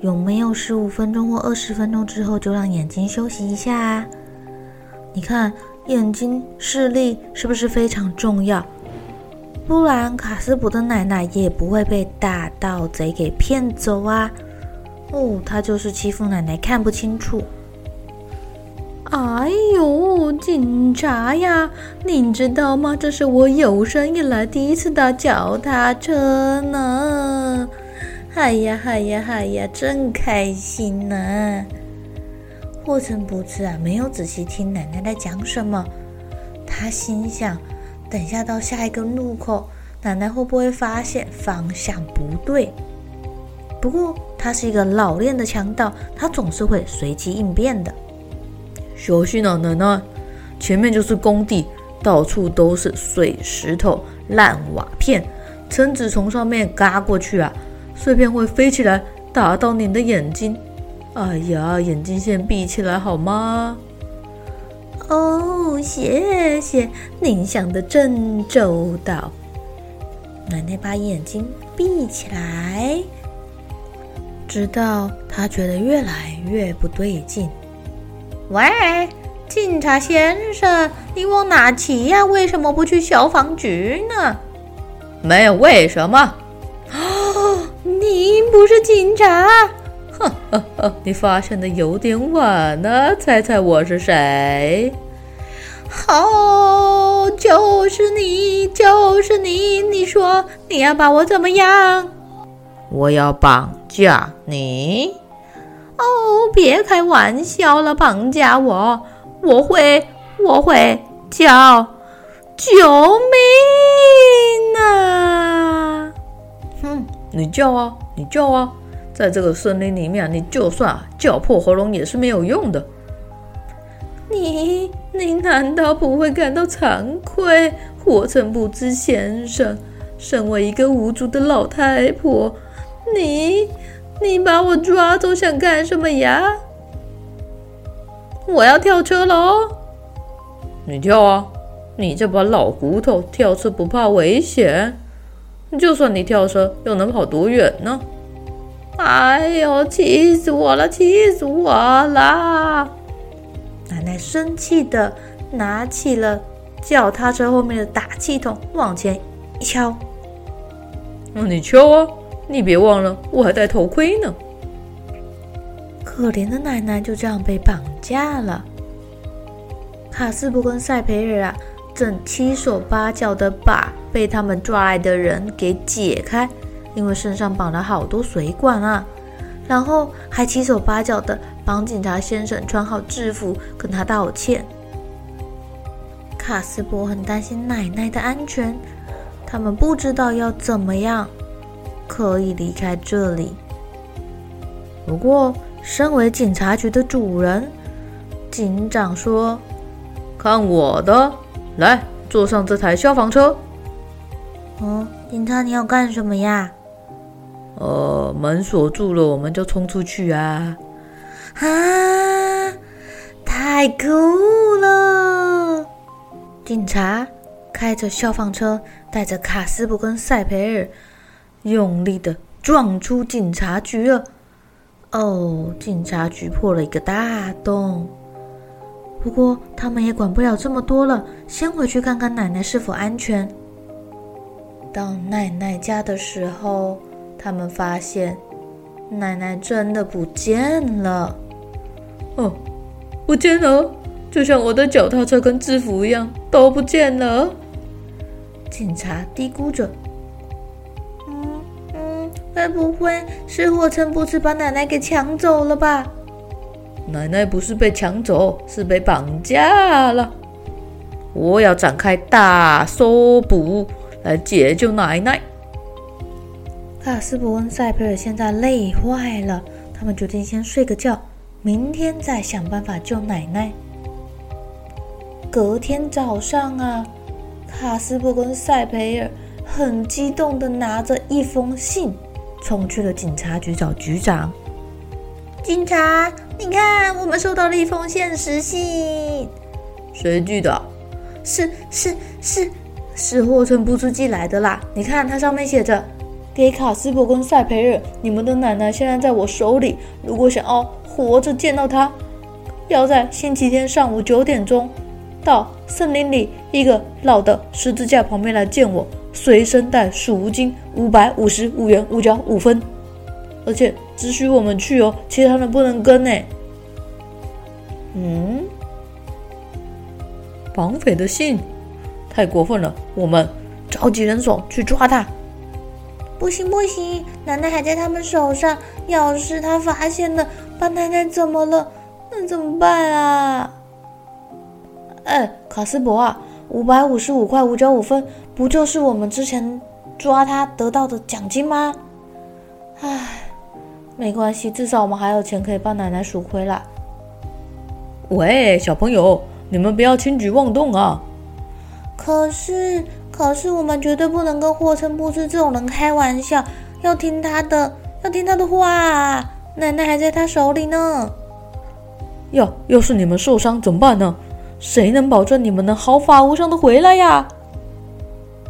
有没有十五分钟或二十分钟之后就让眼睛休息一下？你看，眼睛视力是不是非常重要？不然卡斯普的奶奶也不会被大盗贼给骗走啊！哦，他就是欺负奶奶看不清楚。哎呦，警察呀！您知道吗？这是我有生以来第一次搭脚踏车呢！嗨呀嗨呀嗨呀，真开心呐！霍诚不知啊，没有仔细听奶奶在讲什么。他心想：等下到下一个路口，奶奶会不会发现方向不对？不过他是一个老练的强盗，他总是会随机应变的。小心啊，奶奶！前面就是工地，到处都是碎石头、烂瓦片，车子从上面嘎过去啊，碎片会飞起来打到您的眼睛。哎呀，眼睛先闭起来好吗？哦，谢谢，您想的真周到。奶奶把眼睛闭起来，直到她觉得越来越不对劲。喂，警察先生，你往哪骑呀？为什么不去消防局呢？没有为什么。不是警察？呵呵呵，你发现的有点晚呢。猜猜我是谁？哦，就是你，就是你。你说你要把我怎么样？我要绑架你。哦，别开玩笑了，绑架我，我会，我会叫救命你叫啊，你叫啊，在这个森林里面，你就算叫破喉咙也是没有用的。你，你难道不会感到惭愧，活成不知先生？身为一个无助的老太婆，你。你把我抓走想干什么呀？我要跳车喽！你跳啊！你这把老骨头，跳车不怕危险？就算你跳车，又能跑多远呢？哎呦，气死我了！气死我了！奶奶生气的拿起了脚踏车后面的打气筒，往前一敲。那你敲啊！你别忘了，我还戴头盔呢。可怜的奶奶就这样被绑架了。卡斯伯跟塞培尔啊，正七手八脚的把被他们抓来的人给解开，因为身上绑了好多水管啊，然后还七手八脚的帮警察先生穿好制服，跟他道歉。卡斯伯很担心奶奶的安全，他们不知道要怎么样。可以离开这里。不过，身为警察局的主人，警长说：“看我的，来坐上这台消防车。”哦，警察，你要干什么呀？呃，门锁住了，我们就冲出去啊！啊，太可恶了！警察开着消防车，带着卡斯布跟塞培尔。用力的撞出警察局了！哦，警察局破了一个大洞。不过他们也管不了这么多了，先回去看看奶奶是否安全。到奶奶家的时候，他们发现奶奶真的不见了。哦，不见了，就像我的脚踏车跟制服一样，都不见了。警察嘀咕着：“嗯嗯，会不会是霍称不知把奶奶给抢走了吧？”奶奶不是被抢走，是被绑架了。我要展开大搜捕来解救奶奶。卡斯伯跟塞培尔现在累坏了，他们决定先睡个觉，明天再想办法救奶奶。隔天早上啊，卡斯伯跟塞培尔很激动的拿着一封信，冲去了警察局找局长。警察，你看，我们收到了一封现实信。谁寄的？是是是是霍称不出寄来的啦！你看，它上面写着。给卡斯伯跟赛培尔，你们的奶奶现在在我手里。如果想要活着见到她，要在星期天上午九点钟到森林里一个老的十字架旁边来见我，随身带赎金五百五十五元五角五分，而且只许我们去哦，其他人不能跟呢。嗯，绑匪的信太过分了，我们召集人手去抓他。不行不行，奶奶还在他们手上。要是他发现了，把奶奶怎么了？那怎么办啊？哎，卡斯伯啊，五百五十五块五角五分，不就是我们之前抓他得到的奖金吗？唉，没关系，至少我们还有钱可以帮奶奶赎回来。喂，小朋友，你们不要轻举妄动啊！可是。可是我们绝对不能跟霍称布斯这种人开玩笑，要听他的，要听他的话。奶奶还在他手里呢。要要是你们受伤怎么办呢？谁能保证你们能毫发无伤的回来呀？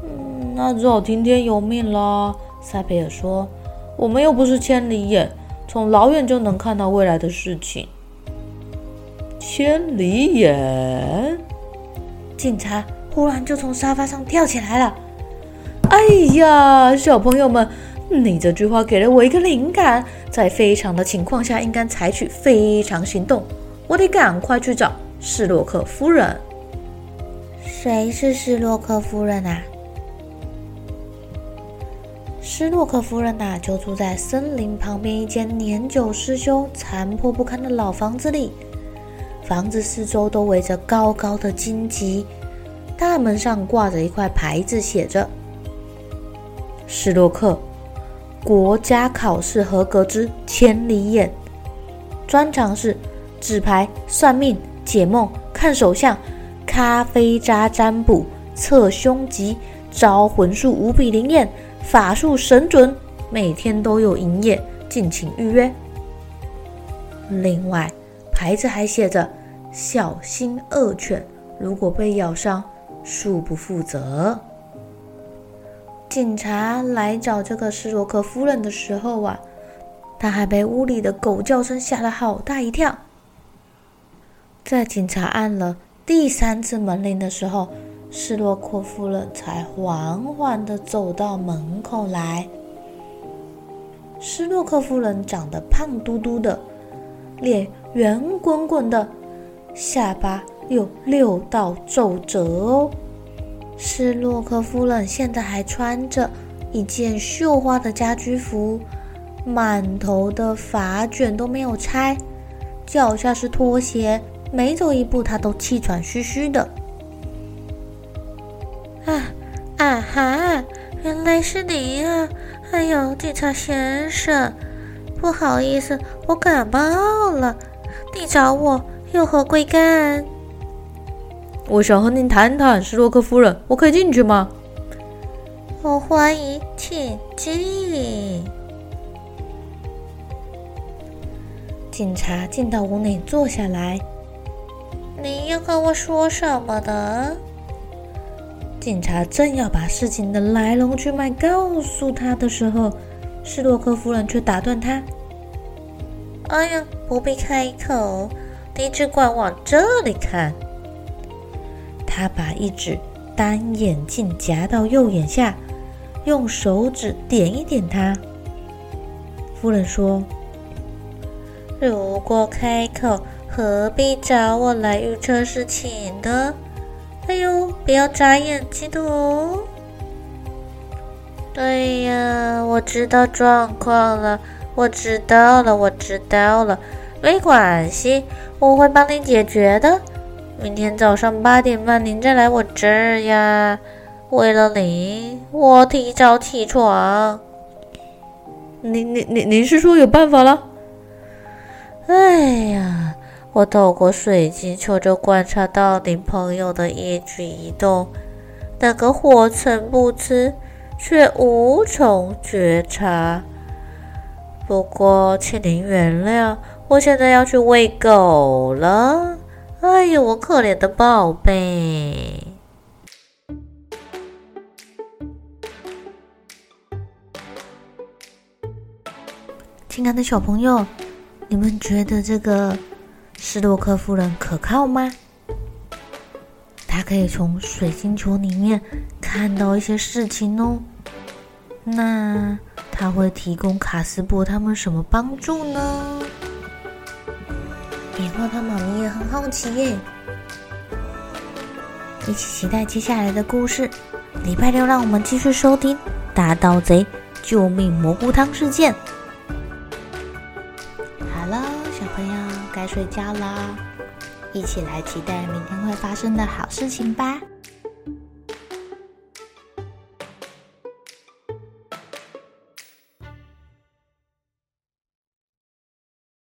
嗯，那只好听天由命啦。塞佩尔说：“我们又不是千里眼，从老远就能看到未来的事情。”千里眼，警察。突然就从沙发上跳起来了！哎呀，小朋友们，你这句话给了我一个灵感，在非常的情况下应该采取非常行动。我得赶快去找施洛克夫人。谁是施洛克夫人啊？施洛克夫人呐、就住在森林旁边一间年久失修、残破不堪的老房子里。房子四周都围着高高的荆棘。大门上挂着一块牌子，写着：“施洛克，国家考试合格之千里眼，专长是纸牌、算命、解梦、看手相、咖啡渣占卜、测凶吉、招魂术，无比灵验，法术神准，每天都有营业，敬请预约。”另外，牌子还写着：“小心恶犬，如果被咬伤。”恕不负责。警察来找这个斯洛克夫人的时候啊，他还被屋里的狗叫声吓了好大一跳。在警察按了第三次门铃的时候，斯洛克夫人才缓缓地走到门口来。斯洛克夫人长得胖嘟嘟的，脸圆滚滚的，下巴。有六道皱褶哦。施洛克夫人现在还穿着一件绣花的家居服，满头的发卷都没有拆，脚下是拖鞋，每走一步她都气喘吁吁的。啊啊哈！原来是你呀！哎呦，警察先生，不好意思，我感冒了，你找我有何贵干？我想和您谈谈，施洛克夫人，我可以进去吗？我欢迎，请进。警察进到屋内坐下来。你要跟我说什么的？警察正要把事情的来龙去脉告诉他的时候，施洛克夫人却打断他：“哎呀，不必开口，你只管往这里看。”他把一只单眼镜夹到右眼下，用手指点一点他。夫人说：“如果开口何必找我来预测事情呢？哎呦，不要眨眼睛的哦！对呀，我知道状况了，我知道了，我知道了，没关系，我会帮你解决的。明天早上八点半您再来我这儿呀。为了你，我提早起床。您您您您是说有办法了？哎呀，我透过水晶球就观察到您朋友的一举一动，那个火橙不吃，却无从觉察。不过，请您原谅，我现在要去喂狗了。哎呦，我可怜的宝贝！亲爱的小朋友，你们觉得这个斯洛克夫人可靠吗？她可以从水晶球里面看到一些事情哦。那她会提供卡斯柏他们什么帮助呢？他妈咪也很好奇耶，一起期待接下来的故事。礼拜六让我们继续收听《大盗贼救命蘑菇汤事件》。好了，小朋友该睡觉啦，一起来期待明天会发生的好事情吧。